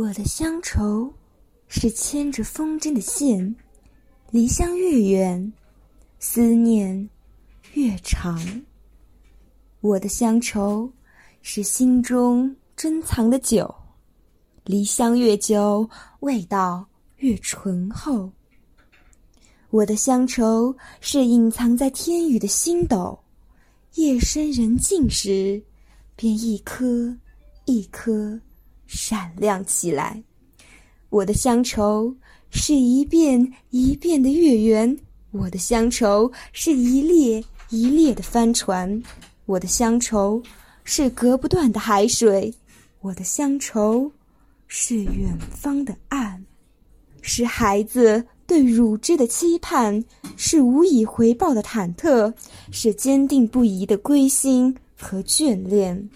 我的乡愁是牵着风筝的线，离乡越远，思念越长。我的乡愁是心中珍藏的酒，离乡越久，味道越醇厚。我的乡愁是隐藏在天宇的星斗，夜深人静时，便一颗一颗。闪亮起来，我的乡愁是一遍一遍的月圆，我的乡愁是一列一列的帆船，我的乡愁是隔不断的海水，我的乡愁是远方的岸，是孩子对乳汁的期盼，是无以回报的忐忑，是坚定不移的归心和眷恋。